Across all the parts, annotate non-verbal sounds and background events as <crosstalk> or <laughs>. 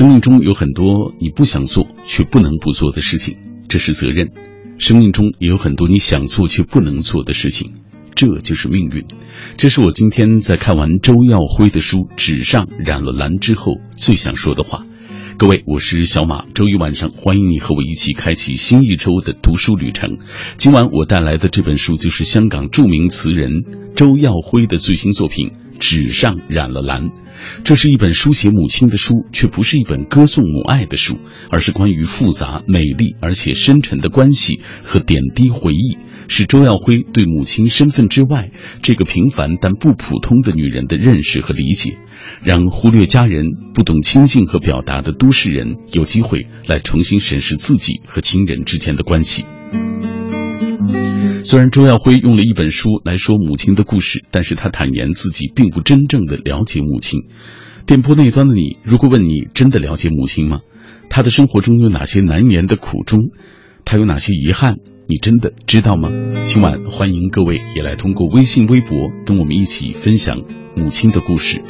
生命中有很多你不想做却不能不做的事情，这是责任；生命中也有很多你想做却不能做的事情，这就是命运。这是我今天在看完周耀辉的书《纸上染了蓝》之后最想说的话。各位，我是小马。周一晚上，欢迎你和我一起开启新一周的读书旅程。今晚我带来的这本书就是香港著名词人周耀辉的最新作品《纸上染了蓝》。这是一本书写母亲的书，却不是一本歌颂母爱的书，而是关于复杂、美丽而且深沉的关系和点滴回忆，是周耀辉对母亲身份之外这个平凡但不普通的女人的认识和理解，让忽略家人、不懂亲近和表达的都市人有机会来重新审视自己和亲人之间的关系。虽然周耀辉用了一本书来说母亲的故事，但是他坦言自己并不真正的了解母亲。电波那端的你，如果问你真的了解母亲吗？她的生活中有哪些难言的苦衷？她有哪些遗憾？你真的知道吗？今晚欢迎各位也来通过微信、微博跟我们一起分享母亲的故事。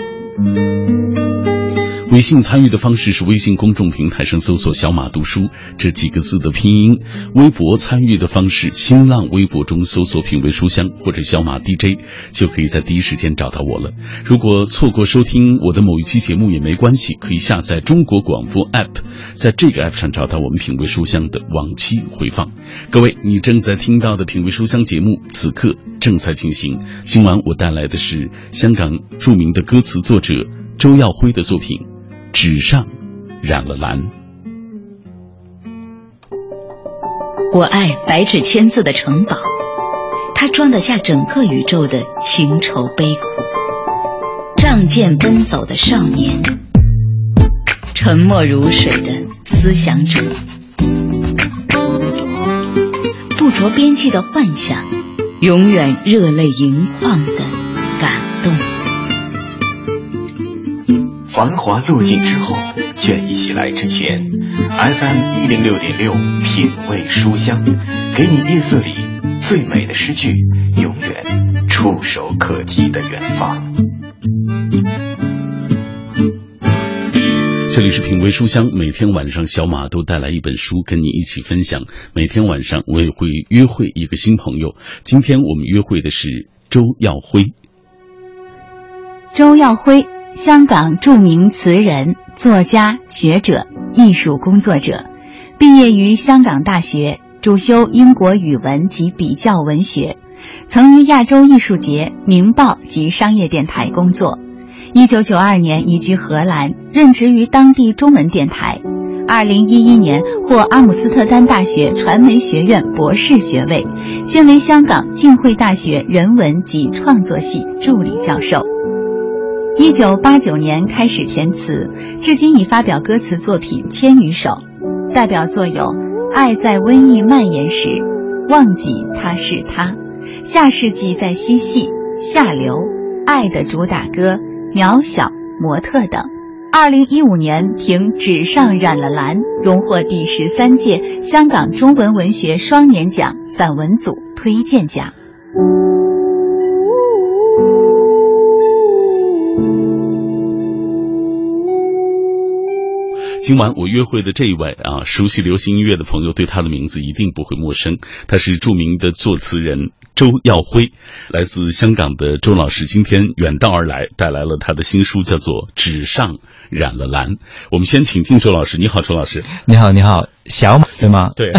微信参与的方式是微信公众平台上搜索“小马读书”这几个字的拼音；微博参与的方式，新浪微博中搜索“品味书香”或者“小马 DJ”，就可以在第一时间找到我了。如果错过收听我的某一期节目也没关系，可以下载中国广播 app，在这个 app 上找到我们“品味书香”的往期回放。各位，你正在听到的“品味书香”节目，此刻正在进行。今晚我带来的是香港著名的歌词作者周耀辉的作品。纸上染了蓝。我爱白纸千字的城堡，它装得下整个宇宙的情愁悲苦。仗剑奔走的少年，沉默如水的思想者，不着边际的幻想，永远热泪盈眶的感动。繁华落尽之后，倦意袭来之前，FM 一零六点六品味书香，给你夜色里最美的诗句，永远触手可及的远方。这里是品味书香，每天晚上小马都带来一本书跟你一起分享。每天晚上我也会约会一个新朋友，今天我们约会的是周耀辉。周耀辉。香港著名词人、作家、学者、艺术工作者，毕业于香港大学，主修英国语文及比较文学，曾于亚洲艺术节、明报及商业电台工作。一九九二年移居荷兰，任职于当地中文电台。二零一一年获阿姆斯特丹大学传媒学院博士学位，现为香港浸会大学人文及创作系助理教授。一九八九年开始填词，至今已发表歌词作品千余首，代表作有《爱在瘟疫蔓延时》《忘记他是他》《下世纪在嬉戏》《下流》《爱的主打歌》《渺小》《模特》等。二零一五年凭《纸上染了蓝》荣获第十三届香港中文文学双年奖散文组推荐奖。今晚我约会的这一位啊，熟悉流行音乐的朋友对他的名字一定不会陌生。他是著名的作词人周耀辉，来自香港的周老师，今天远道而来，带来了他的新书，叫做《纸上染了蓝》。我们先请进周老师。你好，周老师。你好，你好。小马对吗？对，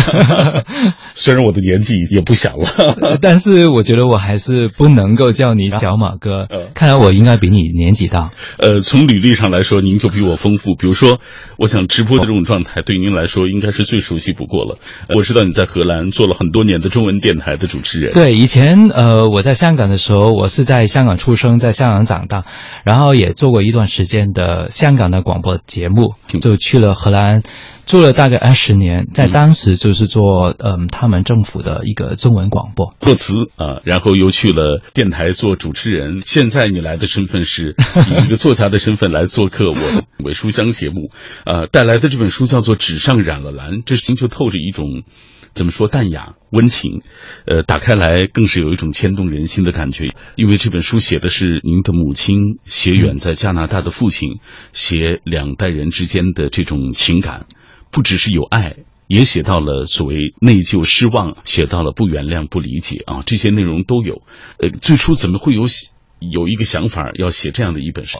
<laughs> 虽然我的年纪也不小了，但是我觉得我还是不能够叫你小马哥。看来我应该比你年纪大。呃，从履历上来说，您就比我丰富。比如说，我想直播的这种状态，对您来说应该是最熟悉不过了。我知道你在荷兰做了很多年的中文电台的主持人。对，以前呃我在香港的时候，我是在香港出生，在香港长大，然后也做过一段时间的香港的广播节目，就去了荷兰。做了大概二十年，在当时就是做嗯他们政府的一个中文广播作词啊，然后又去了电台做主持人。现在你来的身份是以一个作家的身份来做客我的《伪书香》节目，呃，带来的这本书叫做《纸上染了蓝》，这就透着一种怎么说淡雅温情，呃，打开来更是有一种牵动人心的感觉。因为这本书写的是您的母亲写远在加拿大的父亲，写两代人之间的这种情感，不只是有爱，也写到了所谓内疚、失望，写到了不原谅、不理解啊，这些内容都有。呃，最初怎么会有有一个想法要写这样的一本书？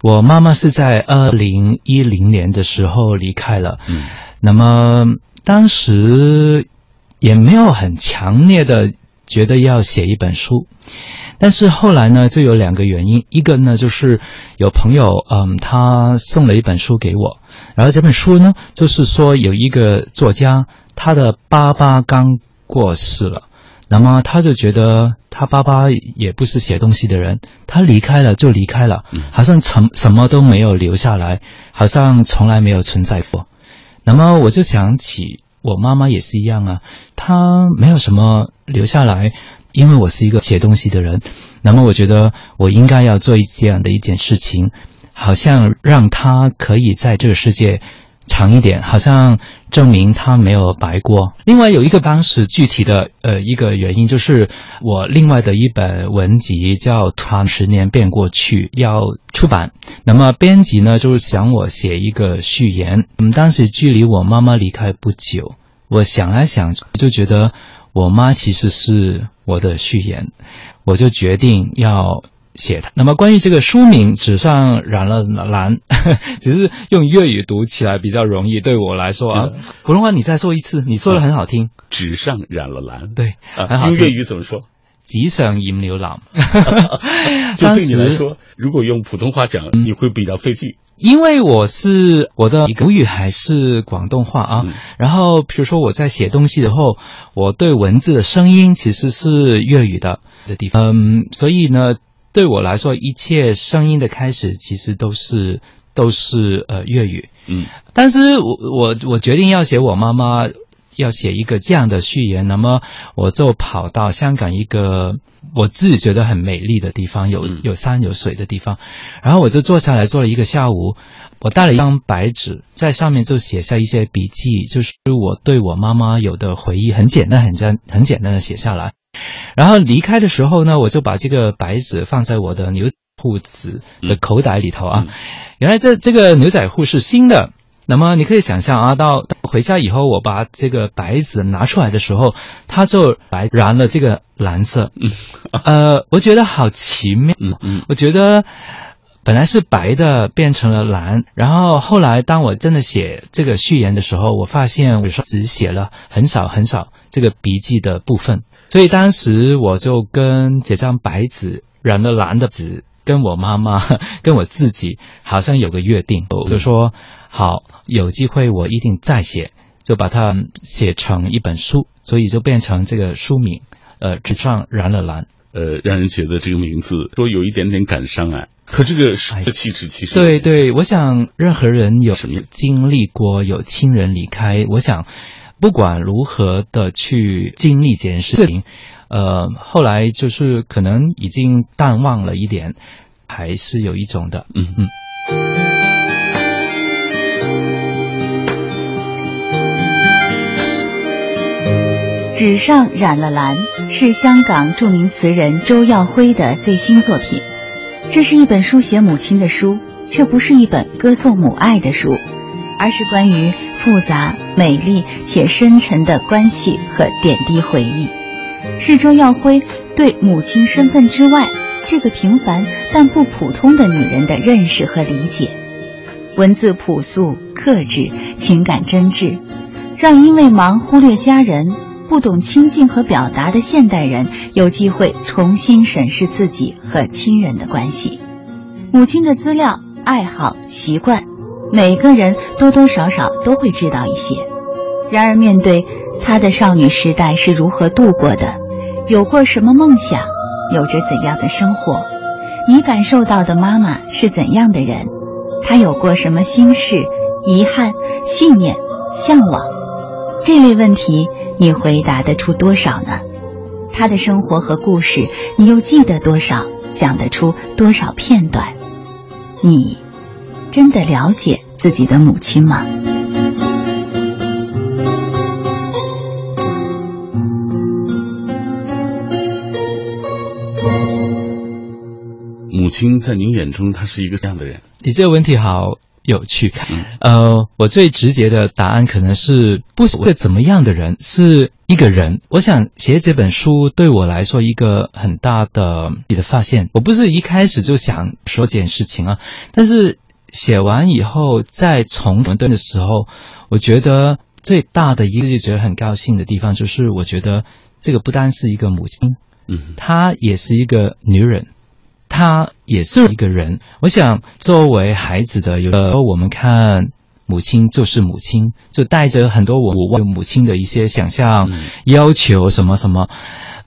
我妈妈是在二零一零年的时候离开了，嗯，那么当时也没有很强烈的觉得要写一本书，但是后来呢，就有两个原因，一个呢就是有朋友，嗯，他送了一本书给我，然后这本书呢就是说有一个作家，他的爸爸刚过世了。那么他就觉得他爸爸也不是写东西的人，他离开了就离开了，好像什什么都没有留下来，好像从来没有存在过。那么我就想起我妈妈也是一样啊，她没有什么留下来，因为我是一个写东西的人。那么我觉得我应该要做一这样的一件事情，好像让她可以在这个世界。长一点，好像证明他没有白过。另外有一个当时具体的呃一个原因，就是我另外的一本文集叫《突十年变过去》要出版，那么编辑呢就是想我写一个序言。嗯，当时距离我妈妈离开不久，我想来想就觉得我妈其实是我的序言，我就决定要。写的。那么关于这个书名“纸上染了蓝”，<laughs> 其实用粤语读起来比较容易，对我来说啊。普通话你再说一次，你说的很好听。<laughs> 纸上染了蓝，对，用粤语怎么说？纸上染了蓝。<laughs> 就对你来说，如果用普通话讲，你会比较费劲。因为我是我的母语还是广东话啊。然后比如说我在写东西的后，我对文字的声音其实是粤语的的地方。嗯，所以呢。对我来说，一切声音的开始其实都是都是呃粤语。嗯，但是我我我决定要写我妈妈，要写一个这样的序言。那么我就跑到香港一个我自己觉得很美丽的地方，有有山有水的地方，然后我就坐下来做了一个下午。我带了一张白纸，在上面就写下一些笔记，就是我对我妈妈有的回忆，很简单，很简很简单的写下来。然后离开的时候呢，我就把这个白纸放在我的牛裤子的口袋里头啊。原来这这个牛仔裤是新的。那么你可以想象啊，到回家以后，我把这个白纸拿出来的时候，它就白染了这个蓝色。嗯，呃，我觉得好奇妙。嗯嗯，我觉得。本来是白的，变成了蓝。然后后来，当我真的写这个序言的时候，我发现我只写了很少很少这个笔记的部分。所以当时我就跟这张白纸染了蓝的纸，跟我妈妈、<laughs> 跟我自己，好像有个约定，就说好有机会我一定再写，就把它写成一本书。所以就变成这个书名，呃，纸上染了蓝。呃，让人觉得这个名字说有一点点感伤啊。可这个书的气质其实对对，我想任何人有经历过有亲人离开，我想不管如何的去经历这件事情，呃，后来就是可能已经淡忘了一点，还是有一种的，嗯嗯。纸上染了蓝是香港著名词人周耀辉的最新作品。这是一本书写母亲的书，却不是一本歌颂母爱的书，而是关于复杂、美丽且深沉的关系和点滴回忆。是周耀辉对母亲身份之外这个平凡但不普通的女人的认识和理解。文字朴素、克制，情感真挚，让因为忙忽略家人。不懂亲近和表达的现代人有机会重新审视自己和亲人的关系。母亲的资料、爱好、习惯，每个人多多少少都会知道一些。然而，面对她的少女时代是如何度过的，有过什么梦想，有着怎样的生活，你感受到的妈妈是怎样的人，她有过什么心事、遗憾、信念、向往，这类问题。你回答得出多少呢？他的生活和故事，你又记得多少？讲得出多少片段？你真的了解自己的母亲吗？母亲在您眼中，她是一个这样的人？你这个问题好有趣。嗯、呃，我最直接的答案可能是不是个怎么样的人，是一个人。我想写这本书对我来说一个很大的你的发现。我不是一开始就想说这件事情啊，但是写完以后再重读的时候，我觉得最大的一个就觉得很高兴的地方，就是我觉得这个不单是一个母亲，嗯，她也是一个女人。她也是一个人。我想，作为孩子的，有的时候我们看母亲就是母亲，就带着很多我我母亲的一些想象、要求什么什么。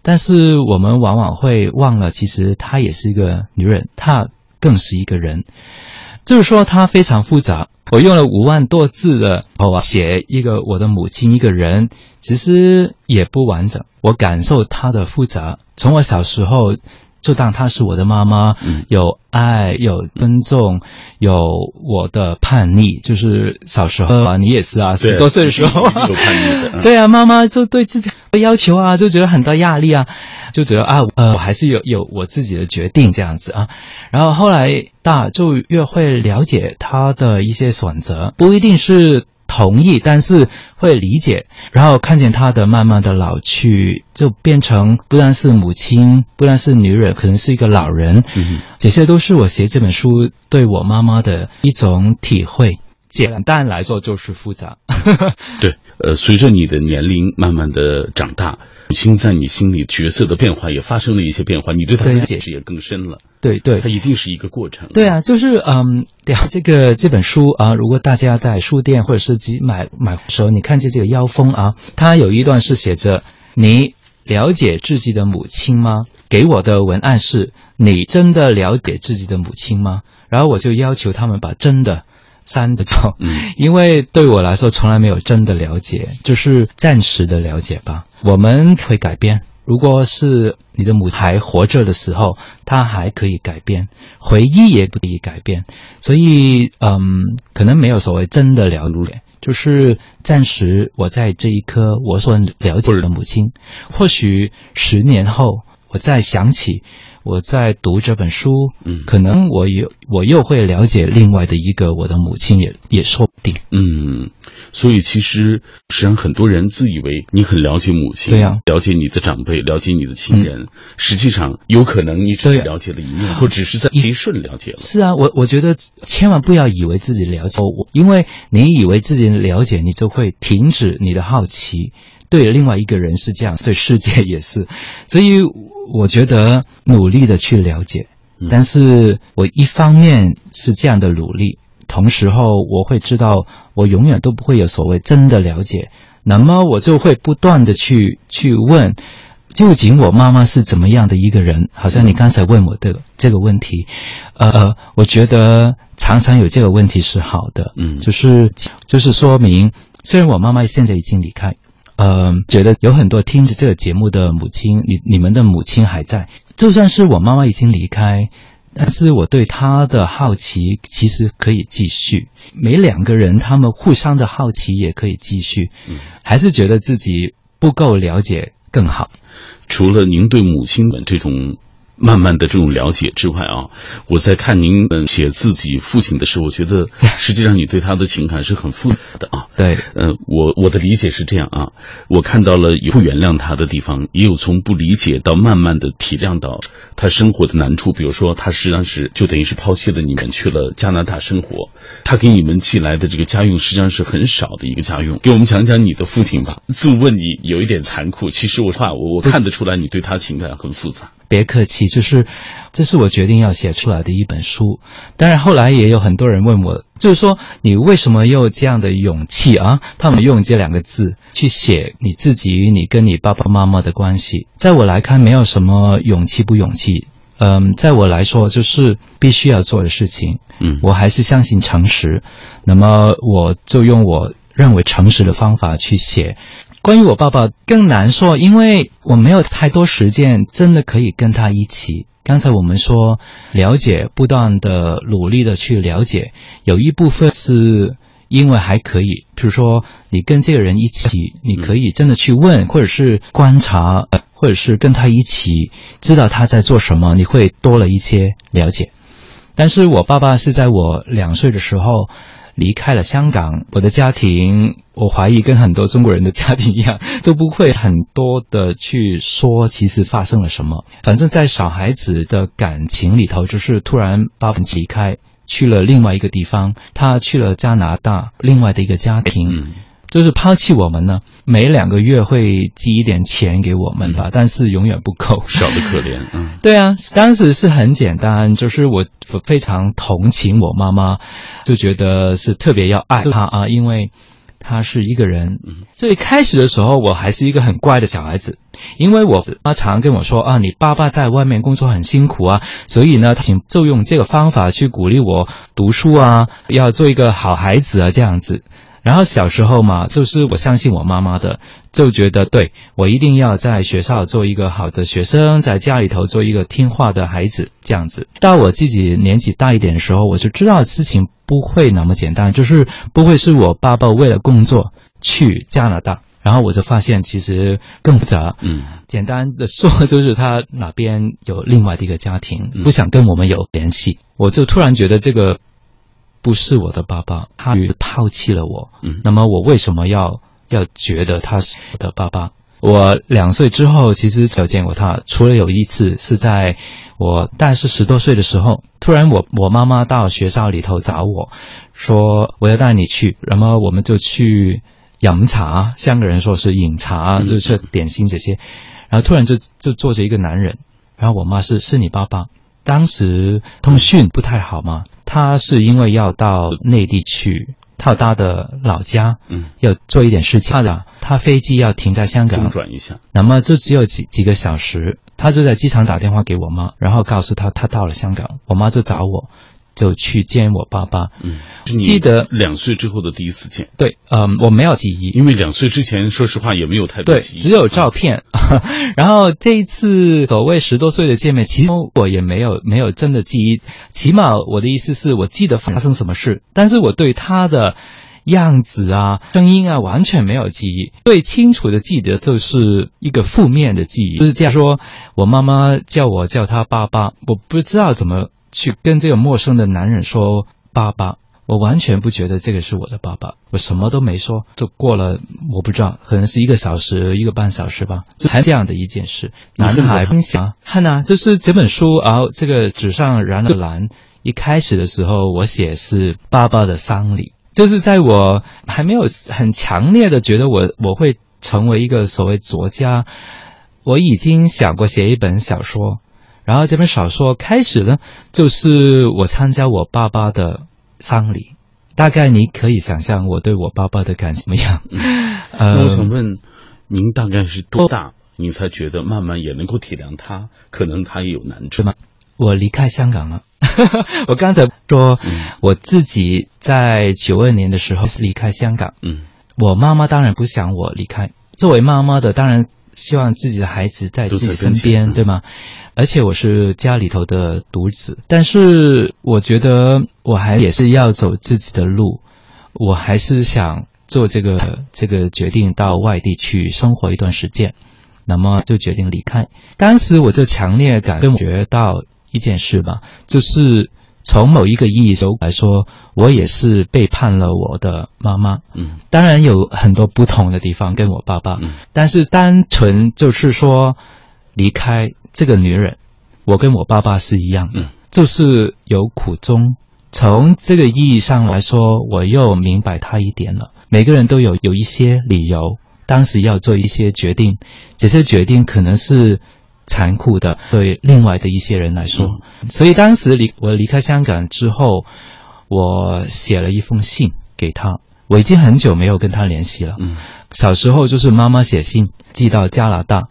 但是我们往往会忘了，其实她也是一个女人，她更是一个人。就是说，它非常复杂。我用了五万多字的写一个我的母亲一个人，其实也不完整。我感受它的复杂，从我小时候。就当她是我的妈妈，有爱，有尊重，有我的叛逆，就是小时候啊，你也是啊，十多岁的时候，有叛逆的，<laughs> 对啊，妈妈就对自己要求啊，就觉得很大压力啊，就觉得啊，呃，我还是有有我自己的决定这样子啊，然后后来大就越会了解她的一些选择，不一定是。同意，但是会理解，然后看见他的慢慢的老去，就变成不但是母亲，不但是女人，可能是一个老人。嗯，这些都是我写这本书对我妈妈的一种体会。简单来说就是复杂。<laughs> <laughs> 对，呃，随着你的年龄慢慢的长大。母亲在你心里角色的变化也发生了一些变化，你对她的解释也更深了。对对，它一定是一个过程。对啊，就是嗯，对啊，这个这本书啊，如果大家在书店或者是集买买的时候，你看见这个腰封啊，它有一段是写着：“你了解自己的母亲吗？”给我的文案是：“你真的了解自己的母亲吗？”然后我就要求他们把“真的”。三的错，嗯，因为对我来说从来没有真的了解，就是暂时的了解吧。我们会改变，如果是你的母还活着的时候，她还可以改变，回忆也可以改变。所以，嗯，可能没有所谓真的了解，就是暂时我在这一刻我所了解的母亲，或许十年后我再想起。我在读这本书，嗯，可能我又我又会了解另外的一个我的母亲，也也说不定。嗯，所以其实实际上很多人自以为你很了解母亲，对呀，了解你的长辈，了解你的亲人，实际上有可能你只是了解了一面，或只是在一瞬了解了。是啊，我我觉得千万不要以为自己了解我，因为你以为自己了解，你就会停止你的好奇。对另外一个人是这样，对世界也是，所以我觉得努力的去了解，但是我一方面是这样的努力，同时候我会知道我永远都不会有所谓真的了解，那么我就会不断的去去问，究竟我妈妈是怎么样的一个人？好像你刚才问我的这个问题，呃，我觉得常常有这个问题是好的，嗯，就是就是说明，虽然我妈妈现在已经离开。嗯，觉得有很多听着这个节目的母亲，你你们的母亲还在，就算是我妈妈已经离开，但是我对她的好奇其实可以继续。每两个人他们互相的好奇也可以继续，还是觉得自己不够了解更好。除了您对母亲们这种。慢慢的这种了解之外啊，我在看您写自己父亲的时候，我觉得 <laughs> 实际上你对他的情感是很复杂的啊。对，呃，我我的理解是这样啊，我看到了有不原谅他的地方，也有从不理解到慢慢的体谅到他生活的难处。比如说，他实际上是就等于是抛弃了你们去了加拿大生活，他给你们寄来的这个家用实际上是很少的一个家用。给我们讲讲你的父亲吧。自问你有一点残酷，其实我话我我看得出来你对他情感很复杂。别客气，就是这是我决定要写出来的一本书。当然，后来也有很多人问我，就是说你为什么有这样的勇气啊？他们用这两个字去写你自己，你跟你爸爸妈妈的关系。在我来看，没有什么勇气不勇气。嗯，在我来说，就是必须要做的事情。嗯，我还是相信诚实。那么，我就用我认为诚实的方法去写。关于我爸爸更难说，因为我没有太多时间，真的可以跟他一起。刚才我们说了解，不断的努力的去了解，有一部分是因为还可以，比如说你跟这个人一起，你可以真的去问，或者是观察。或者是跟他一起知道他在做什么，你会多了一些了解。但是我爸爸是在我两岁的时候离开了香港，我的家庭，我怀疑跟很多中国人的家庭一样，都不会很多的去说其实发生了什么。反正，在小孩子的感情里头，就是突然爸爸离开，去了另外一个地方，他去了加拿大，另外的一个家庭。就是抛弃我们呢，每两个月会寄一点钱给我们吧，但是永远不够，少的可怜。嗯，<laughs> 对啊，当时是很简单，就是我非常同情我妈妈，就觉得是特别要爱她啊，因为她是一个人。最开始的时候，我还是一个很乖的小孩子，因为我妈常跟我说啊，你爸爸在外面工作很辛苦啊，所以呢，请就用这个方法去鼓励我读书啊，要做一个好孩子啊，这样子。然后小时候嘛，就是我相信我妈妈的，就觉得对我一定要在学校做一个好的学生，在家里头做一个听话的孩子，这样子。到我自己年纪大一点的时候，我就知道事情不会那么简单，就是不会是我爸爸为了工作去加拿大，然后我就发现其实更复杂。嗯，简单的说就是他哪边有另外的一个家庭，不想跟我们有联系，我就突然觉得这个。不是我的爸爸，他抛弃了我。嗯，那么我为什么要要觉得他是我的爸爸？我两岁之后其实有见过他，除了有一次是在我大概是十多岁的时候，突然我我妈妈到学校里头找我，说我要带你去，然后我们就去饮茶，香港人说是饮茶，就是点心这些，然后突然就就坐着一个男人，然后我妈是是你爸爸。当时通讯不太好嘛，他是因为要到内地去，他他的老家，嗯，要做一点事情，他的他飞机要停在香港中转一下，那么就只有几几个小时，他就在机场打电话给我妈，然后告诉他他到了香港，我妈就找我。就去见我爸爸。嗯，记得两岁之后的第一次见。对，嗯，我没有记忆，因为两岁之前，说实话也没有太多记忆，只有照片。<laughs> 然后这一次所谓十多岁的见面，其实我也没有没有真的记忆。起码我的意思是我记得发生什么事，但是我对他的样子啊、声音啊完全没有记忆。最清楚的记得就是一个负面的记忆，就是这样说：我妈妈叫我叫他爸爸，我不知道怎么。去跟这个陌生的男人说爸爸，我完全不觉得这个是我的爸爸，我什么都没说，就过了我不知道，可能是一个小时一个半小时吧，就还这样的一件事。男孩分享，看呐，就是这本书啊，这个纸上染了蓝。一开始的时候，我写是爸爸的丧礼，就是在我还没有很强烈的觉得我我会成为一个所谓作家，我已经想过写一本小说。然后这本小说开始呢，就是我参加我爸爸的丧礼，大概你可以想象我对我爸爸的感怎么样。呃，<laughs> 我想问，您大概是多大，你才觉得慢慢也能够体谅他，可能他也有难处吗？我离开香港了，<laughs> 我刚才说我自己在九二年的时候离开香港。嗯，我妈妈当然不想我离开，作为妈妈的当然希望自己的孩子在自己身边，对吗？而且我是家里头的独子，但是我觉得我还也是要走自己的路，我还是想做这个这个决定到外地去生活一段时间，那么就决定离开。当时我就强烈感觉到一件事吧，就是从某一个意义上来说，我也是背叛了我的妈妈。嗯，当然有很多不同的地方跟我爸爸，嗯但是单纯就是说离开。这个女人，我跟我爸爸是一样的，嗯就是有苦衷。从这个意义上来说，我又明白他一点了。每个人都有有一些理由，当时要做一些决定，这些决定可能是残酷的，对另外的一些人来说。所以当时离我离开香港之后，我写了一封信给他。我已经很久没有跟他联系了。嗯小时候就是妈妈写信寄到加拿大。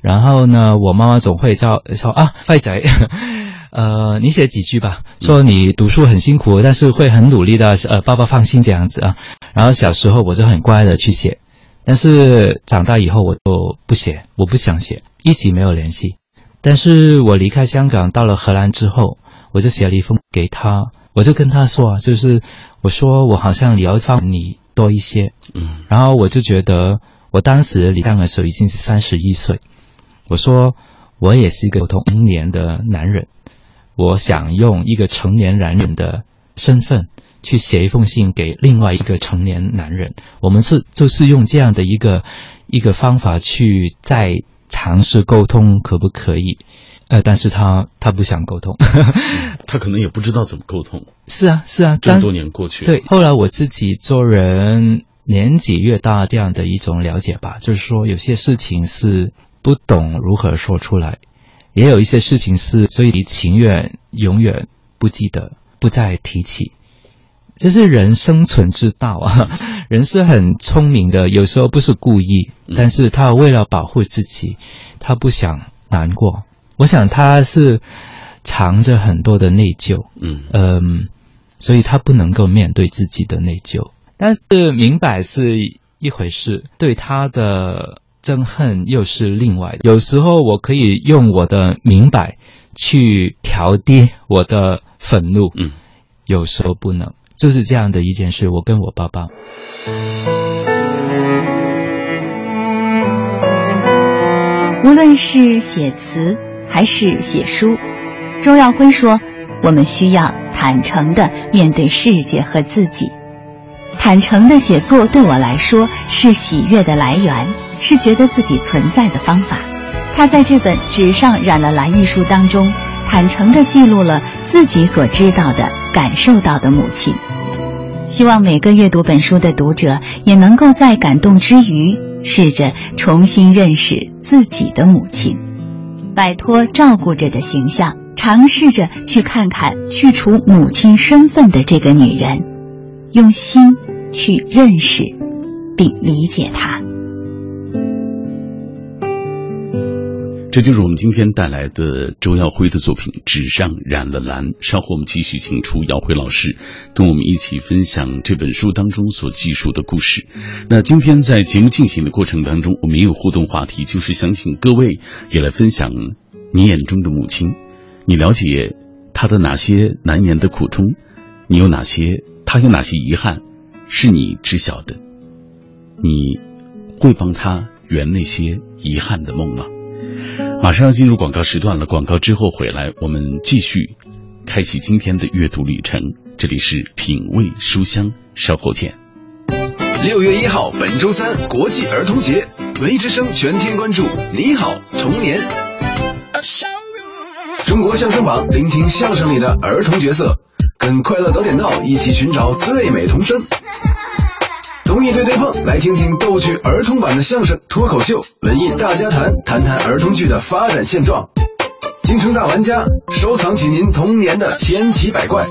然后呢，我妈妈总会叫说啊，坏仔，<laughs> 呃，你写几句吧，说你读书很辛苦，但是会很努力的，呃，爸爸放心这样子啊。然后小时候我就很乖的去写，但是长大以后我就不写，我不想写，一直没有联系。但是我离开香港到了荷兰之后，我就写了一封给他，我就跟他说，就是我说我好像了解你多一些，嗯，然后我就觉得我当时离开的时候已经是三十一岁。我说我也是一个成年的男人，我想用一个成年男人的身份去写一封信给另外一个成年男人。我们是就是用这样的一个一个方法去再尝试沟通，可不可以？呃，但是他他不想沟通，<laughs> 他可能也不知道怎么沟通。是啊，是啊，这么多年过去，对。后来我自己做人年纪越大，这样的一种了解吧，就是说有些事情是不懂如何说出来，也有一些事情是所以你情愿永远不记得，不再提起。这是人生存之道啊！<laughs> 人是很聪明的，有时候不是故意，但是他为了保护自己，他不想难过。我想他是藏着很多的内疚，嗯嗯，所以他不能够面对自己的内疚。但是明白是一回事，对他的憎恨又是另外的。有时候我可以用我的明白去调低我的愤怒，嗯，有时候不能，就是这样的一件事。我跟我爸爸，无论是写词。还是写书，周耀辉说：“我们需要坦诚的面对世界和自己。坦诚的写作对我来说是喜悦的来源，是觉得自己存在的方法。”他在这本《纸上染了蓝》一书当中，坦诚地记录了自己所知道的、感受到的母亲。希望每个阅读本书的读者也能够在感动之余，试着重新认识自己的母亲。摆脱照顾者的形象，尝试着去看看去除母亲身份的这个女人，用心去认识并理解她。这就是我们今天带来的周耀辉的作品《纸上染了蓝》。稍后我们继续请出耀辉老师，跟我们一起分享这本书当中所记述的故事。那今天在节目进行的过程当中，我们也有互动话题，就是想请各位也来分享你眼中的母亲。你了解她的哪些难言的苦衷？你有哪些？她有哪些遗憾？是你知晓的？你会帮她圆那些遗憾的梦吗？马上要进入广告时段了，广告之后回来，我们继续开启今天的阅读旅程。这里是品味书香，稍后见。六月一号，本周三，国际儿童节，文艺之声全天关注。你好，童年。中国相声榜，聆听相声里的儿童角色，跟快乐早点到一起寻找最美童声。综艺对对碰，来听听逗趣儿童版的相声脱口秀，文艺大家谈，谈谈儿童剧的发展现状。京城大玩家，收藏起您童年的千奇百怪。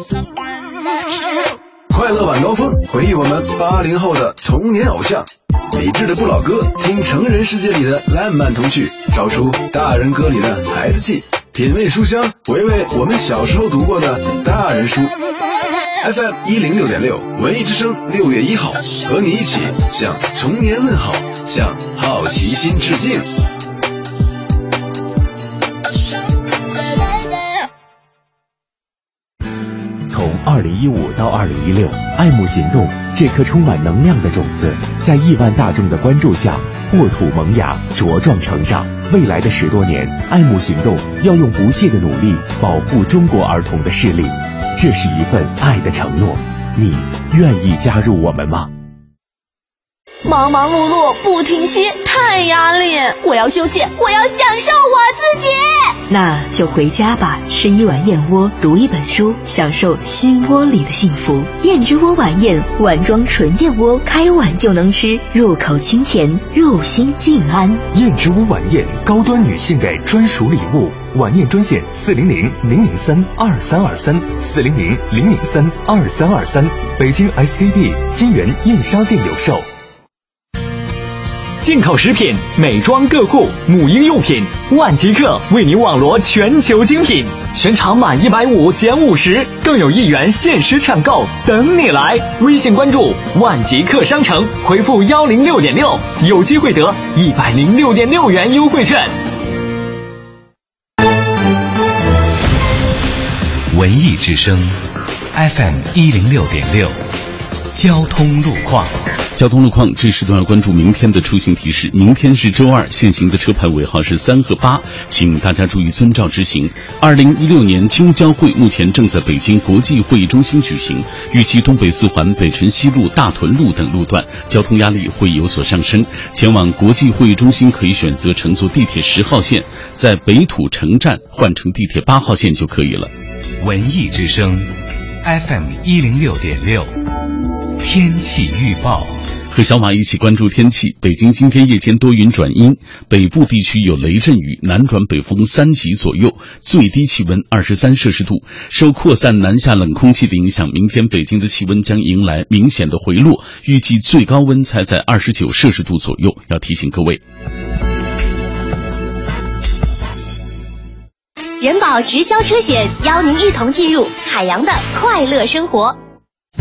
快乐晚高峰，回忆我们八零后的童年偶像。理智的不老歌，听成人世界里的烂漫童趣，找出大人歌里的孩子气。品味书香，回味我们小时候读过的大人书。FM 一零六点六，文艺之声，六月一号，和你一起向童年问好，向好奇心致敬。从二零一五到二零一六，爱慕行动这颗充满能量的种子，在亿万大众的关注下，破土萌芽，茁壮成长。未来的十多年，爱慕行动要用不懈的努力保护中国儿童的视力。这是一份爱的承诺，你愿意加入我们吗？忙忙碌碌不停歇，太压力！我要休息，我要享受我自己。那就回家吧，吃一碗燕窝，读一本书，享受心窝里的幸福。燕之窝晚宴，碗装纯燕窝，开碗就能吃，入口清甜，入心静安。燕之窝晚宴，高端女性的专属礼物。晚宴专线：四零零零零三二三二三，四零零零零三二三二三。北京 SKP 金源燕莎店有售。进口食品、美妆个护、母婴用品，万极客为您网罗全球精品，全场满一百五减五十，更有一元限时抢购等你来！微信关注万极客商城，回复幺零六点六，有机会得一百零六点六元优惠券。文艺之声，FM 一零六点六，交通路况。交通路况，这时段要关注明天的出行提示。明天是周二，限行的车牌尾号是三和八，请大家注意遵照执行。二零一六年京交会目前正在北京国际会议中心举行，预期东北四环、北辰西路、大屯路等路段交通压力会有所上升。前往国际会议中心可以选择乘坐地铁十号线，在北土城站换乘地铁八号线就可以了。文艺之声，FM 一零六点六。天气预报，和小马一起关注天气。北京今天夜间多云转阴，北部地区有雷阵雨，南转北风三级左右，最低气温二十三摄氏度。受扩散南下冷空气的影响，明天北京的气温将迎来明显的回落，预计最高温才在二十九摄氏度左右。要提醒各位，人保直销车险邀您一同进入海洋的快乐生活。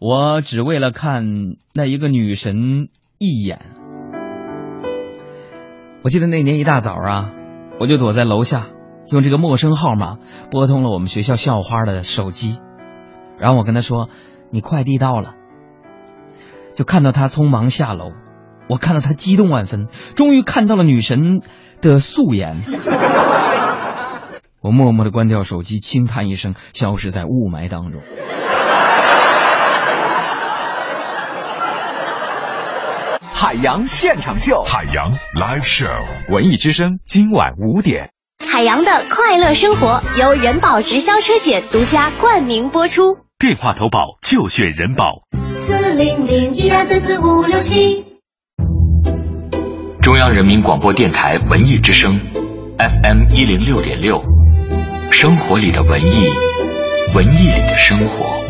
我只为了看那一个女神一眼。我记得那年一大早啊，我就躲在楼下，用这个陌生号码拨通了我们学校校花的手机，然后我跟她说：“你快递到了。”就看到她匆忙下楼，我看到她激动万分，终于看到了女神的素颜。我默默的关掉手机，轻叹一声，消失在雾霾当中。海洋现场秀，海洋 live show，文艺之声今晚五点。海洋的快乐生活由人保直销车险独家冠名播出。电话投保就选人保。四零零一二三四五六七。中央人民广播电台文艺之声，FM 一零六点六，生活里的文艺，文艺里的生活。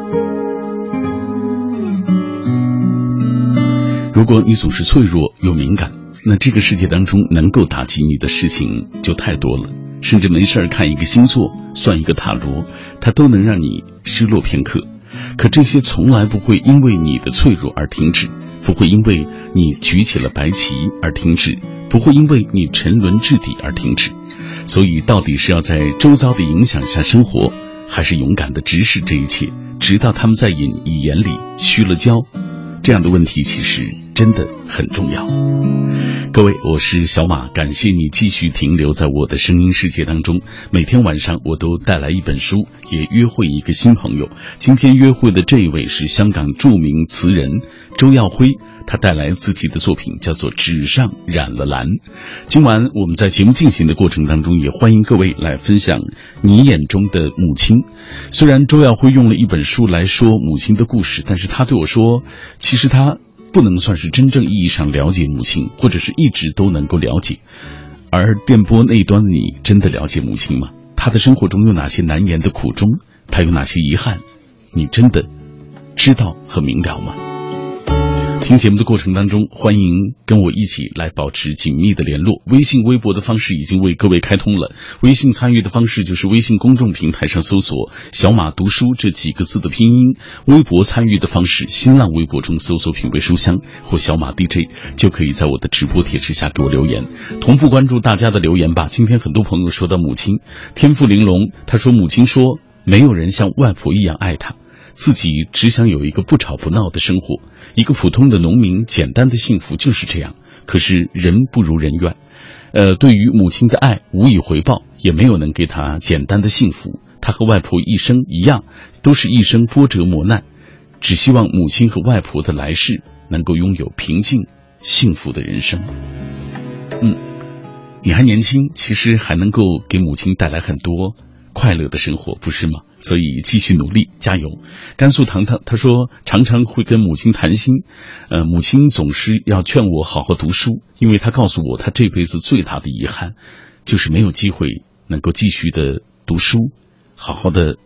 如果你总是脆弱又敏感，那这个世界当中能够打击你的事情就太多了。甚至没事儿看一个星座、算一个塔罗，它都能让你失落片刻。可这些从来不会因为你的脆弱而停止，不会因为你举起了白旗而停止，不会因为你沉沦至底而停止。所以，到底是要在周遭的影响下生活，还是勇敢的直视这一切，直到他们在你眼里虚了焦？这样的问题其实真的很重要。各位，我是小马，感谢你继续停留在我的声音世界当中。每天晚上我都带来一本书，也约会一个新朋友。今天约会的这一位是香港著名词人周耀辉，他带来自己的作品叫做《纸上染了蓝》。今晚我们在节目进行的过程当中，也欢迎各位来分享你眼中的母亲。虽然周耀辉用了一本书来说母亲的故事，但是他对我说，其实他。不能算是真正意义上了解母亲，或者是一直都能够了解。而电波那端的你，真的了解母亲吗？她的生活中有哪些难言的苦衷？她有哪些遗憾？你真的知道和明了吗？听节目的过程当中，欢迎跟我一起来保持紧密的联络。微信、微博的方式已经为各位开通了。微信参与的方式就是微信公众平台上搜索“小马读书”这几个字的拼音；微博参与的方式，新浪微博中搜索“品味书香”或“小马 DJ”，就可以在我的直播帖之下给我留言，同步关注大家的留言吧。今天很多朋友说到母亲，天赋玲珑，他说母亲说没有人像外婆一样爱他。自己只想有一个不吵不闹的生活，一个普通的农民，简单的幸福就是这样。可是人不如人愿，呃，对于母亲的爱无以回报，也没有能给他简单的幸福。他和外婆一生一样，都是一生波折磨难，只希望母亲和外婆的来世能够拥有平静、幸福的人生。嗯，你还年轻，其实还能够给母亲带来很多。快乐的生活不是吗？所以继续努力，加油！甘肃糖糖他说，常常会跟母亲谈心，呃，母亲总是要劝我好好读书，因为他告诉我，他这辈子最大的遗憾，就是没有机会能够继续的读书，好好的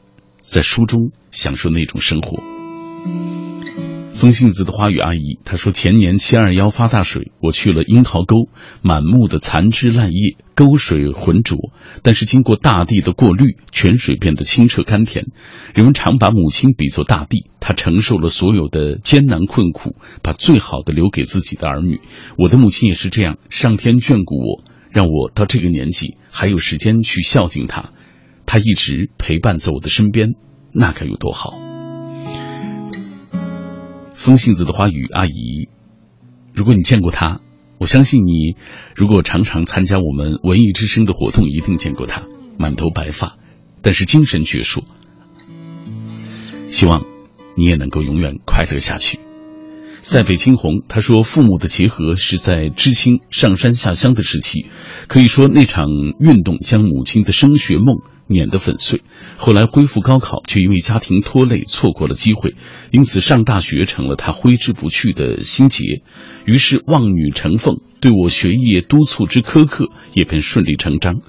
在书中享受那种生活。风信子的花语阿姨，她说前年七二幺发大水，我去了樱桃沟，满目的残枝烂叶，沟水浑浊，但是经过大地的过滤，泉水变得清澈甘甜。人们常把母亲比作大地，她承受了所有的艰难困苦，把最好的留给自己的儿女。我的母亲也是这样，上天眷顾我，让我到这个年纪还有时间去孝敬她，她一直陪伴在我的身边，那该有多好。风信子的花语阿姨，如果你见过她，我相信你，如果常常参加我们文艺之声的活动，一定见过她。满头白发，但是精神矍铄。希望你也能够永远快乐下去。塞北青红他说，父母的结合是在知青上山下乡的时期，可以说那场运动将母亲的升学梦。碾得粉碎，后来恢复高考，却因为家庭拖累错过了机会，因此上大学成了他挥之不去的心结。于是望女成凤，对我学业督促之苛刻也便顺理成章。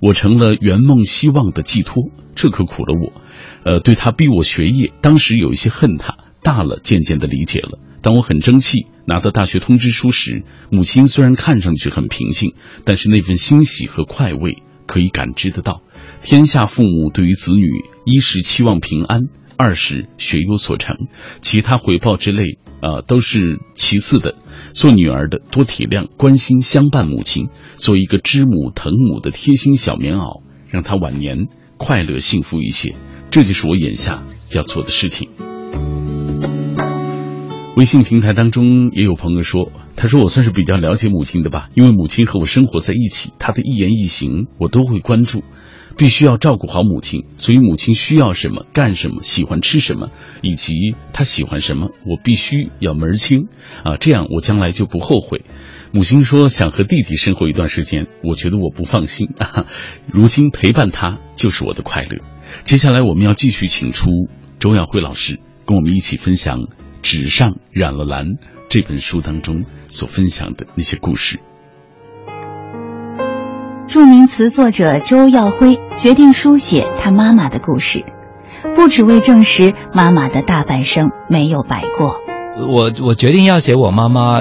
我成了圆梦希望的寄托，这可苦了我。呃，对他逼我学业，当时有一些恨他，大了渐渐的理解了。当我很争气拿到大学通知书时，母亲虽然看上去很平静，但是那份欣喜和快慰可以感知得到。天下父母对于子女，一是期望平安，二是学有所成，其他回报之类啊都是其次的。做女儿的多体谅、关心、相伴母亲，做一个知母疼母的贴心小棉袄，让她晚年快乐幸福一些。这就是我眼下要做的事情。微信平台当中也有朋友说，他说我算是比较了解母亲的吧，因为母亲和我生活在一起，她的一言一行我都会关注。必须要照顾好母亲，所以母亲需要什么、干什么、喜欢吃什么，以及她喜欢什么，我必须要门儿清啊，这样我将来就不后悔。母亲说想和弟弟生活一段时间，我觉得我不放心啊。<laughs> 如今陪伴他就是我的快乐。接下来我们要继续请出周耀辉老师，跟我们一起分享《纸上染了蓝》这本书当中所分享的那些故事。著名词作者周耀辉决定书写他妈妈的故事，不只为证实妈妈的大半生没有白过。我我决定要写我妈妈，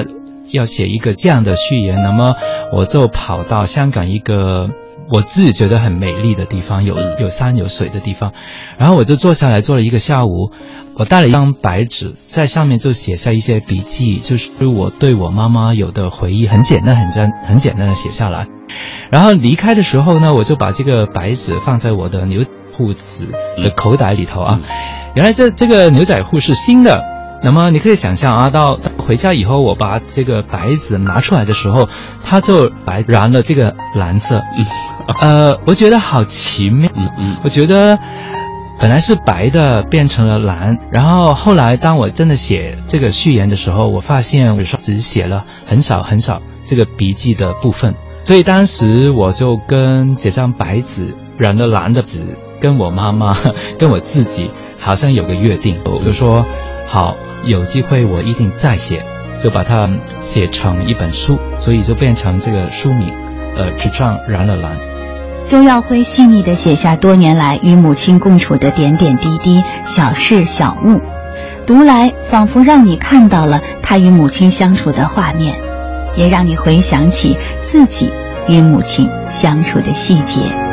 要写一个这样的序言。那么我就跑到香港一个我自己觉得很美丽的地方，有有山有水的地方，然后我就坐下来做了一个下午。我带了一张白纸，在上面就写下一些笔记，就是我对我妈妈有的回忆，很简单，很简很简单的写下来。然后离开的时候呢，我就把这个白纸放在我的牛裤子的口袋里头啊。原来这这个牛仔裤是新的，那么你可以想象啊，到回家以后，我把这个白纸拿出来的时候，它就白染了这个蓝色。嗯 <laughs> 呃，我觉得好奇妙。嗯嗯，我觉得。本来是白的，变成了蓝。然后后来，当我真的写这个序言的时候，我发现我只写了很少很少这个笔记的部分。所以当时我就跟这张白纸染了蓝的纸，跟我妈妈，<laughs> 跟我自己，好像有个约定，就说好有机会我一定再写，就把它写成一本书。所以就变成这个书名，呃，纸上染了蓝。周耀辉细腻地写下多年来与母亲共处的点点滴滴、小事小物。读来仿佛让你看到了他与母亲相处的画面，也让你回想起自己与母亲相处的细节。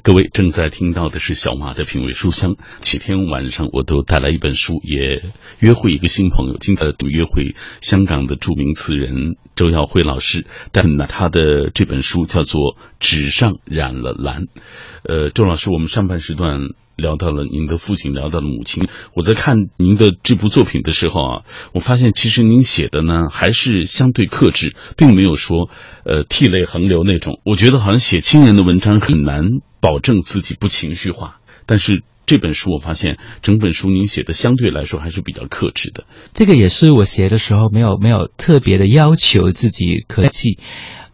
各位正在听到的是小马的品味书香。几天晚上我都带来一本书，也约会一个新朋友。今天的约会香港的著名词人周耀辉老师，但呢，他的这本书叫做《纸上染了蓝》。呃，周老师，我们上半时段聊到了您的父亲，聊到了母亲。我在看您的这部作品的时候啊，我发现其实您写的呢还是相对克制，并没有说呃涕泪横流那种。我觉得好像写亲人的文章很难保证自己不情绪化，但是这本书我发现整本书您写的相对来说还是比较克制的。这个也是我写的时候没有没有特别的要求自己可记。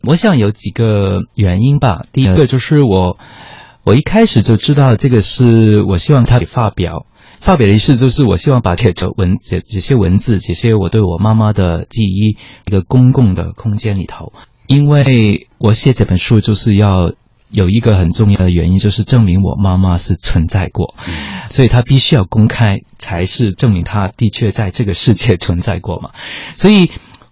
我想有几个原因吧。第一个就是我。我一开始就知道这个是我希望他发表，发表的意思就是我希望把这些文这这些文字，这些我对我妈妈的记忆，一个公共的空间里头，因为我写这本书就是要有一个很重要的原因，就是证明我妈妈是存在过，所以他必须要公开，才是证明他的确在这个世界存在过嘛，所以。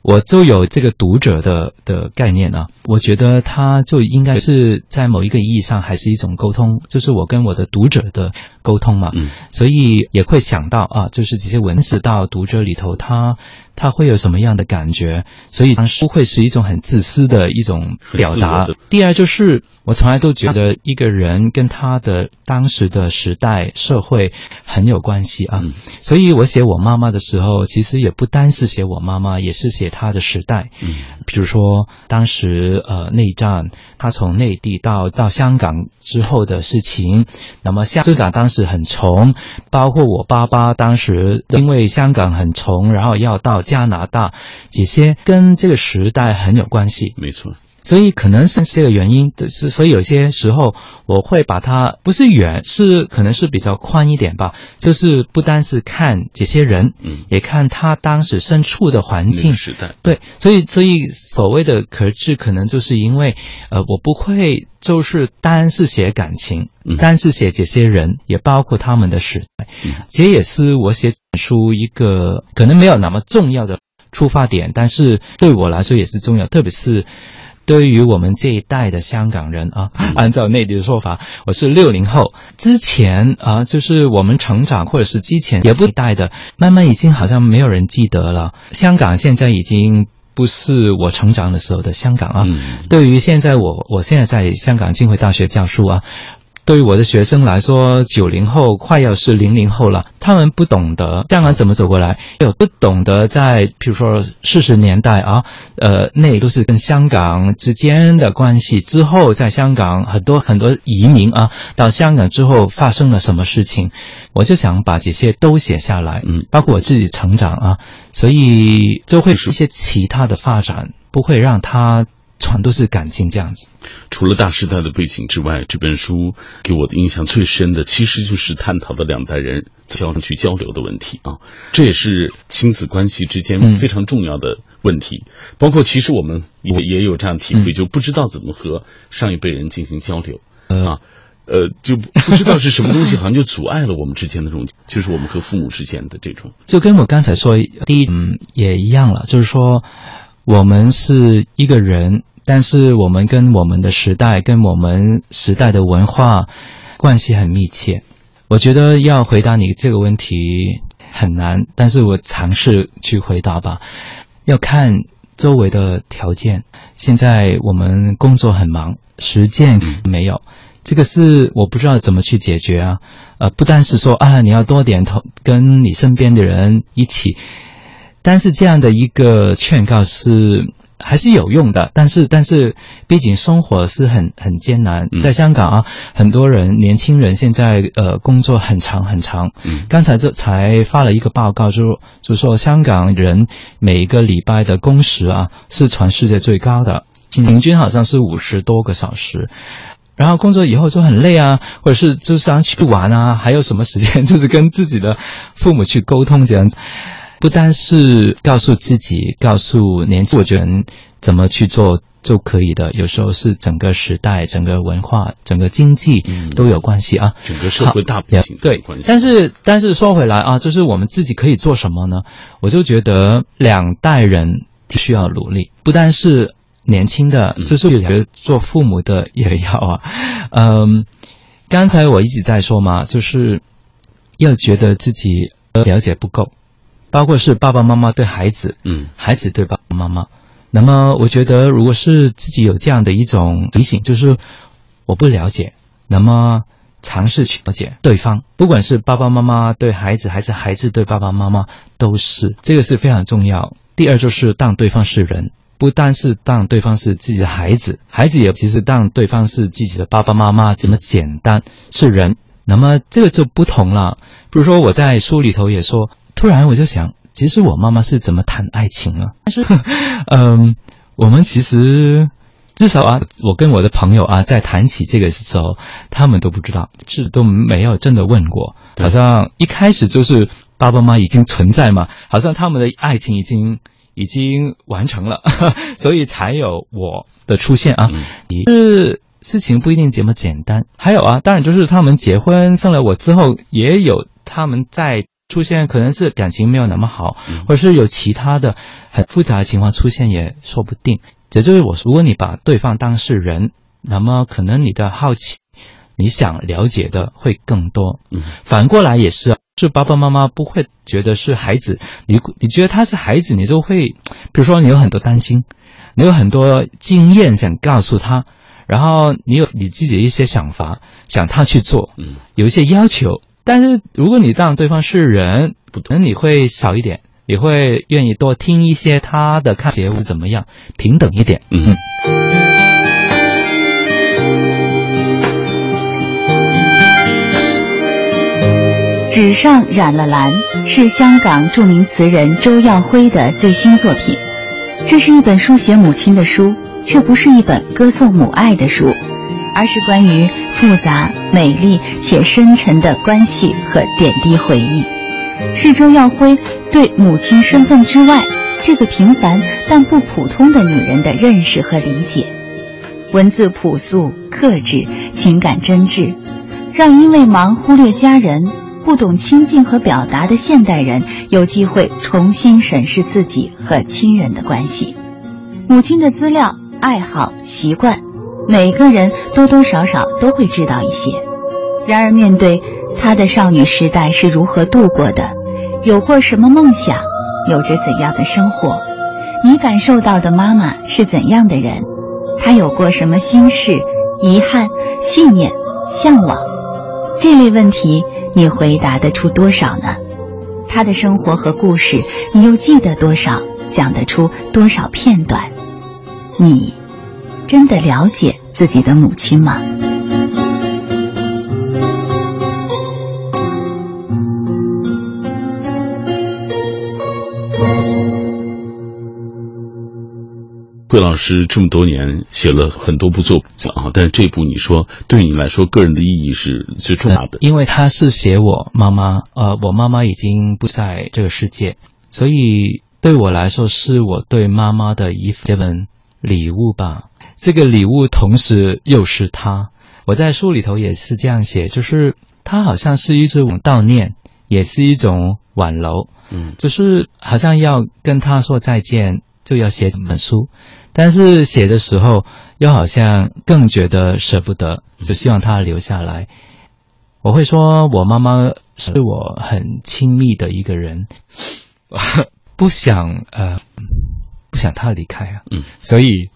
我就有这个读者的的概念呢，我觉得他就应该是在某一个意义上还是一种沟通，就是我跟我的读者的沟通嘛，嗯，所以也会想到啊，就是这些文字到读者里头，他他会有什么样的感觉，所以书会是一种很自私的一种表达。第二就是。我从来都觉得一个人跟他的当时的时代社会很有关系啊，所以我写我妈妈的时候，其实也不单是写我妈妈，也是写她的时代。嗯，比如说当时呃内战，她从内地到到香港之后的事情，那么香港当时很穷，包括我爸爸当时因为香港很穷，然后要到加拿大，这些跟这个时代很有关系。没错。所以可能是这个原因，是所以有些时候我会把它不是远，是可能是比较宽一点吧，就是不单是看这些人，嗯，也看他当时身处的环境。时代，对，所以所以所谓的可治，可能就是因为呃，我不会就是单是写感情，单是写这些人，也包括他们的时代，这也是我写书一个可能没有那么重要的出发点，但是对我来说也是重要，特别是。对于我们这一代的香港人啊，按照内地的说法，我是六零后。之前啊，就是我们成长或者是之前也不一代的，慢慢已经好像没有人记得了。香港现在已经不是我成长的时候的香港啊。对于现在我，我现在在香港浸会大学教书啊。对于我的学生来说，九零后快要是零零后了，他们不懂得香港怎么走过来，有不懂得在，比如说四十年代啊，呃，那都是跟香港之间的关系。之后在香港很多很多移民啊，到香港之后发生了什么事情，我就想把这些都写下来，嗯，包括我自己成长啊，所以就会一些其他的发展，不会让他。全都是感情这样子。除了大时代的背景之外，这本书给我的印象最深的，其实就是探讨的两代人交上去交流的问题啊。这也是亲子关系之间非常重要的问题。包括其实我们也也有这样体会，就不知道怎么和上一辈人进行交流啊，呃，就不知道是什么东西，好像就阻碍了我们之间的这种，就是我们和父母之间的这种。就跟我刚才说，第一，嗯，也一样了，就是说。我们是一个人，但是我们跟我们的时代、跟我们时代的文化关系很密切。我觉得要回答你这个问题很难，但是我尝试去回答吧。要看周围的条件。现在我们工作很忙，时间没有，这个是我不知道怎么去解决啊。呃，不单是说啊，你要多点头，跟你身边的人一起。但是这样的一个劝告是还是有用的，但是但是毕竟生活是很很艰难，在香港啊，很多人年轻人现在呃工作很长很长。刚才这才发了一个报告，就就说香港人每一个礼拜的工时啊是全世界最高的，平均好像是五十多个小时。然后工作以后就很累啊，或者是就是想去玩啊，还有什么时间 <laughs> 就是跟自己的父母去沟通这样子。不单是告诉自己，告诉年轻人怎么去做就可以的，有时候是整个时代、整个文化、整个经济都有关系啊。整个社会大背景对，但是但是说回来啊，就是我们自己可以做什么呢？我就觉得两代人需要努力，不单是年轻的，就是有觉得做父母的也要啊。嗯，刚才我一直在说嘛，就是要觉得自己了解不够。包括是爸爸妈妈对孩子，嗯，孩子对爸爸妈妈。那么，我觉得如果是自己有这样的一种提醒，就是我不了解，那么尝试去了解对方，不管是爸爸妈妈对孩子，还是孩子对爸爸妈妈，都是这个是非常重要。第二就是当对方是人，不单是当对方是自己的孩子，孩子也其实当对方是自己的爸爸妈妈这么简单，是人。那么这个就不同了。比如说我在书里头也说。突然我就想，其实我妈妈是怎么谈爱情啊？但 <laughs> 是，嗯，我们其实至少啊，我跟我的朋友啊，在谈起这个时候，他们都不知道，是都没有真的问过。好像一开始就是爸爸妈妈已经存在嘛，好像他们的爱情已经已经完成了，所以才有我的出现啊。是事情不一定这么简单。还有啊，当然就是他们结婚生了我之后，也有他们在。出现可能是感情没有那么好，或者是有其他的很复杂的情况出现也说不定。这就是我，如果你把对方当事人，那么可能你的好奇，你想了解的会更多。嗯，反过来也是，是爸爸妈妈不会觉得是孩子，你你觉得他是孩子，你就会，比如说你有很多担心，你有很多经验想告诉他，然后你有你自己的一些想法，想他去做，嗯，有一些要求。但是，如果你当对方是人，可能你会少一点，你会愿意多听一些他的看节目怎么样，平等一点。嗯。纸上染了蓝是香港著名词人周耀辉的最新作品，这是一本书写母亲的书，却不是一本歌颂母爱的书，而是关于。复杂、美丽且深沉的关系和点滴回忆，是周耀辉对母亲身份之外这个平凡但不普通的女人的认识和理解。文字朴素、克制，情感真挚，让因为忙忽略家人、不懂亲近和表达的现代人有机会重新审视自己和亲人的关系。母亲的资料、爱好、习惯。每个人多多少少都会知道一些，然而面对她的少女时代是如何度过的，有过什么梦想，有着怎样的生活，你感受到的妈妈是怎样的人，她有过什么心事、遗憾、信念、向往，这类问题你回答得出多少呢？她的生活和故事你又记得多少？讲得出多少片段？你。真的了解自己的母亲吗？桂老师这么多年写了很多部作品啊，但是这部你说对你来说个人的意义是最重大的，因为他是写我妈妈，呃，我妈妈已经不在这个世界，所以对我来说是我对妈妈的一份礼物吧。这个礼物同时又是他，我在书里头也是这样写，就是他好像是一种悼念，也是一种挽留，嗯，就是好像要跟他说再见，就要写这本书，但是写的时候又好像更觉得舍不得，就希望他留下来。我会说我妈妈是我很亲密的一个人，<laughs> 不想呃不想他离开啊，嗯，所以。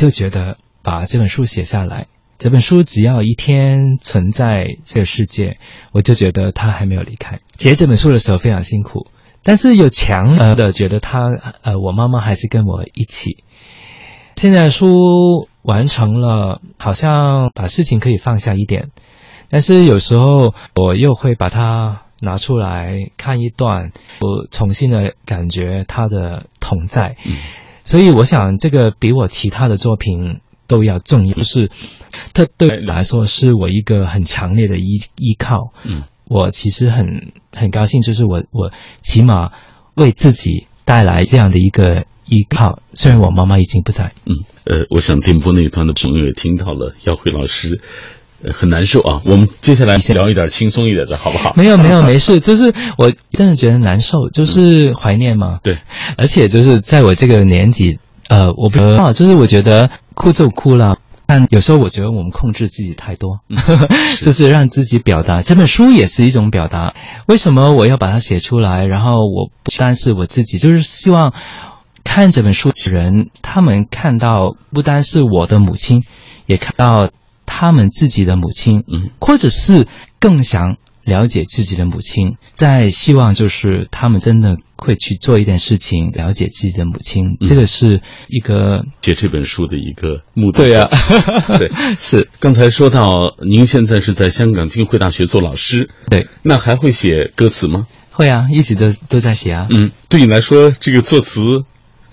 就觉得把这本书写下来，这本书只要一天存在这个世界，我就觉得他还没有离开。写这本书的时候非常辛苦，但是有强烈的觉得他呃，我妈妈还是跟我一起。现在书完成了，好像把事情可以放下一点，但是有时候我又会把它拿出来看一段，我重新的感觉他的同在。所以我想，这个比我其他的作品都要重要，就是它对我来说是我一个很强烈的依依靠。嗯，我其实很很高兴，就是我我起码为自己带来这样的一个依靠，虽然我妈妈已经不在。嗯，呃，我想电波那一端的朋友也听到了，耀辉老师。呃，很难受啊！我们接下来先聊一点轻松一点的，好不好？没有，没有，没事。就是我真的觉得难受，就是怀念嘛。对，而且就是在我这个年纪，呃，我不知道，就是我觉得哭就哭了，但有时候我觉得我们控制自己太多，<laughs> 就是让自己表达。这本书也是一种表达。为什么我要把它写出来？然后我不单是我自己，就是希望看这本书的人，他们看到不单是我的母亲，也看到。他们自己的母亲，嗯，或者是更想了解自己的母亲，在希望就是他们真的会去做一点事情，了解自己的母亲，这个是一个写这本书的一个目的。对呀，对，<laughs> 是。刚才说到您现在是在香港浸会大学做老师，对，那还会写歌词吗？会啊，一直都都在写啊。嗯，对你来说，这个作词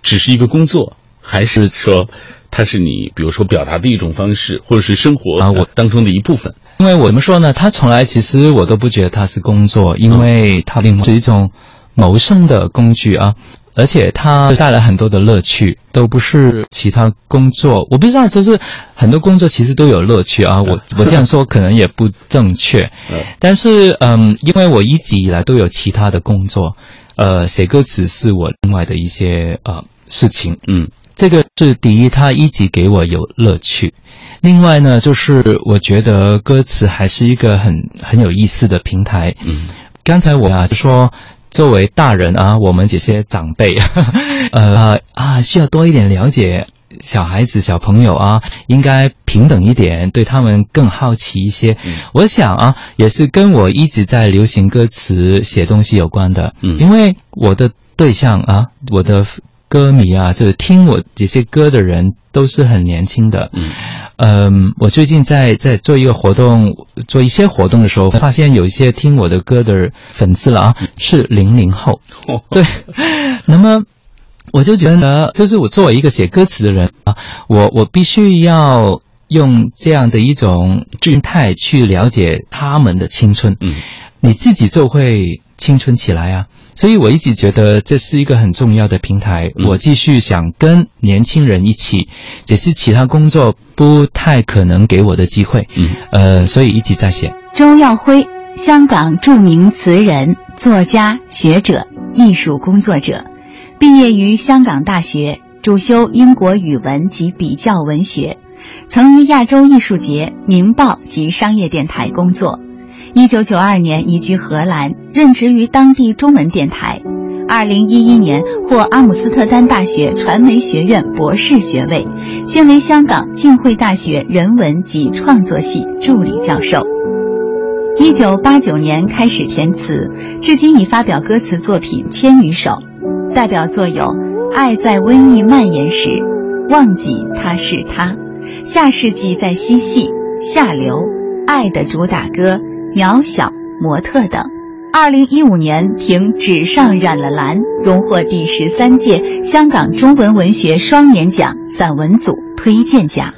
只是一个工作，还是说？它是你，比如说表达的一种方式，或者是生活啊我当中的一部分。因为我怎么说呢，他从来其实我都不觉得它是工作，因为它是一种谋生的工具啊，而且它带来很多的乐趣，都不是其他工作。我不知道，就是很多工作其实都有乐趣啊。我 <laughs> 我这样说可能也不正确，但是嗯，因为我一直以来都有其他的工作，呃，写歌词是我另外的一些呃事情，嗯。这个是第一，它一直给我有乐趣。另外呢，就是我觉得歌词还是一个很很有意思的平台。嗯，刚才我啊说，作为大人啊，我们这些长辈，<laughs> 呃啊，需要多一点了解小孩子、小朋友啊，应该平等一点，对他们更好奇一些。我想啊，也是跟我一直在流行歌词写东西有关的。嗯，因为我的对象啊，我的。歌迷啊，就是听我这些歌的人都是很年轻的。嗯，嗯，我最近在在做一个活动，做一些活动的时候，发现有一些听我的歌的粉丝了啊，是零零后。对，<laughs> 那么我就觉得，就是我作为一个写歌词的人啊，我我必须要用这样的一种状态去了解他们的青春。嗯，你自己就会青春起来啊。所以我一直觉得这是一个很重要的平台。我继续想跟年轻人一起，也是其他工作不太可能给我的机会。嗯，呃，所以一直在写。周耀辉，香港著名词人、作家、学者、艺术工作者，毕业于香港大学，主修英国语文及比较文学，曾于亚洲艺术节、明报及商业电台工作。一九九二年移居荷兰，任职于当地中文电台。二零一一年获阿姆斯特丹大学传媒学院博士学位，现为香港浸会大学人文及创作系助理教授。一九八九年开始填词，至今已发表歌词作品千余首，代表作有《爱在瘟疫蔓延时》《忘记他是他》《下世纪在嬉戏》《下流》《爱的主打歌》。渺小模特等，二零一五年凭《纸上染了蓝》荣获第十三届香港中文文学双年奖散文组推荐奖。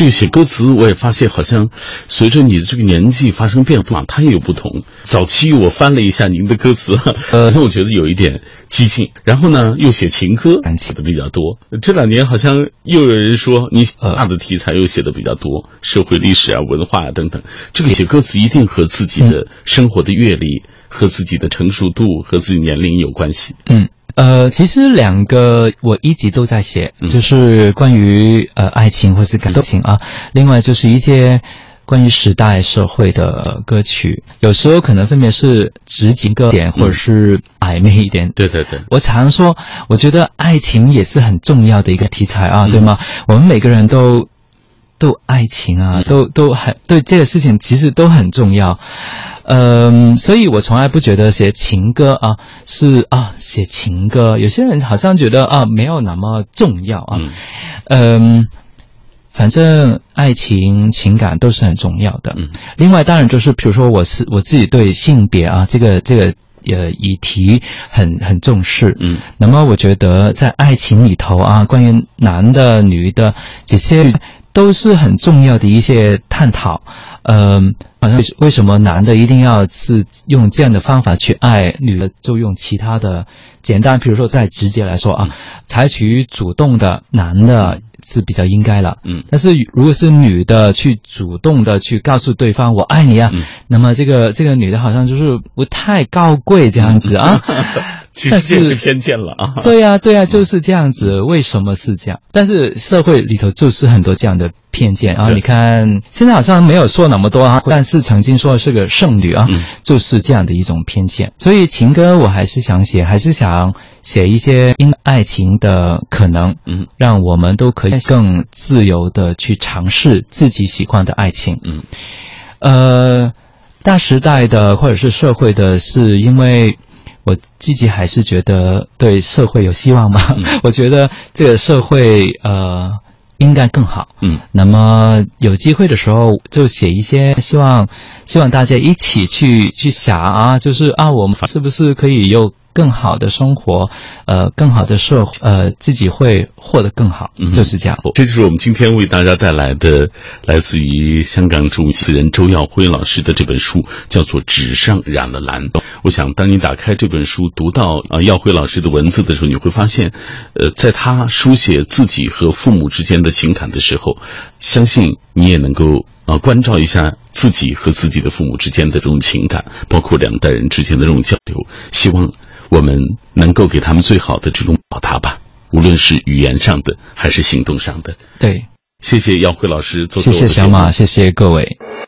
这个写歌词，我也发现好像随着你的这个年纪发生变化，它也有不同。早期我翻了一下您的歌词，呃，我觉得有一点激进。然后呢，又写情歌，写的比较多。这两年好像又有人说你大的题材又写的比较多，社会历史啊、文化啊等等。这个写歌词一定和自己的生活的阅历、和自己的成熟度、和自己年龄有关系。嗯。呃，其实两个我一直都在写，就是关于呃爱情或是感情啊，另外就是一些关于时代社会的歌曲，有时候可能分别是直情歌点，或者是暧昧一点。对对对，我常说，我觉得爱情也是很重要的一个题材啊，对吗？我们每个人都都爱情啊，都都很对这个事情其实都很重要。嗯，所以我从来不觉得写情歌啊是啊写情歌，有些人好像觉得啊没有那么重要啊。嗯，反正爱情情感都是很重要的。嗯，另外当然就是比如说我是我自己对性别啊这个这个呃议题很很重视。嗯，那么我觉得在爱情里头啊，关于男的、女的这些都是很重要的一些探讨。嗯，好像为什么男的一定要是用这样的方法去爱，女的就用其他的简单，比如说再直接来说啊，采取主动的男的是比较应该了。嗯，但是如果是女的去主动的去告诉对方我爱你啊，那么这个这个女的好像就是不太高贵这样子啊。<laughs> <laughs> 其实这是偏见了啊！对呀，对呀，就是这样子。为什么是这样？但是社会里头就是很多这样的偏见啊！你看，现在好像没有说那么多啊，但是曾经说是个剩女啊，就是这样的一种偏见。所以情歌我还是想写，还是想写一些因爱情的可能，嗯，让我们都可以更自由的去尝试自己喜欢的爱情。嗯，呃，大时代的或者是社会的，是因为。我自己还是觉得对社会有希望吧。<laughs> 我觉得这个社会呃应该更好。嗯，那么有机会的时候就写一些希望，希望大家一起去去想啊，就是啊，我们是不是可以有。更好的生活，呃，更好的社会，呃，自己会活得更好，就是这样。这就是我们今天为大家带来的，来自于香港著名词人周耀辉老师的这本书，叫做《纸上染了蓝》。我想，当你打开这本书，读到啊耀辉老师的文字的时候，你会发现，呃，在他书写自己和父母之间的情感的时候，相信你也能够啊关照一下自己和自己的父母之间的这种情感，包括两代人之间的这种交流。希望。我们能够给他们最好的这种表达吧，无论是语言上的还是行动上的。对，谢谢耀辉老师做。谢谢小马，谢谢各位。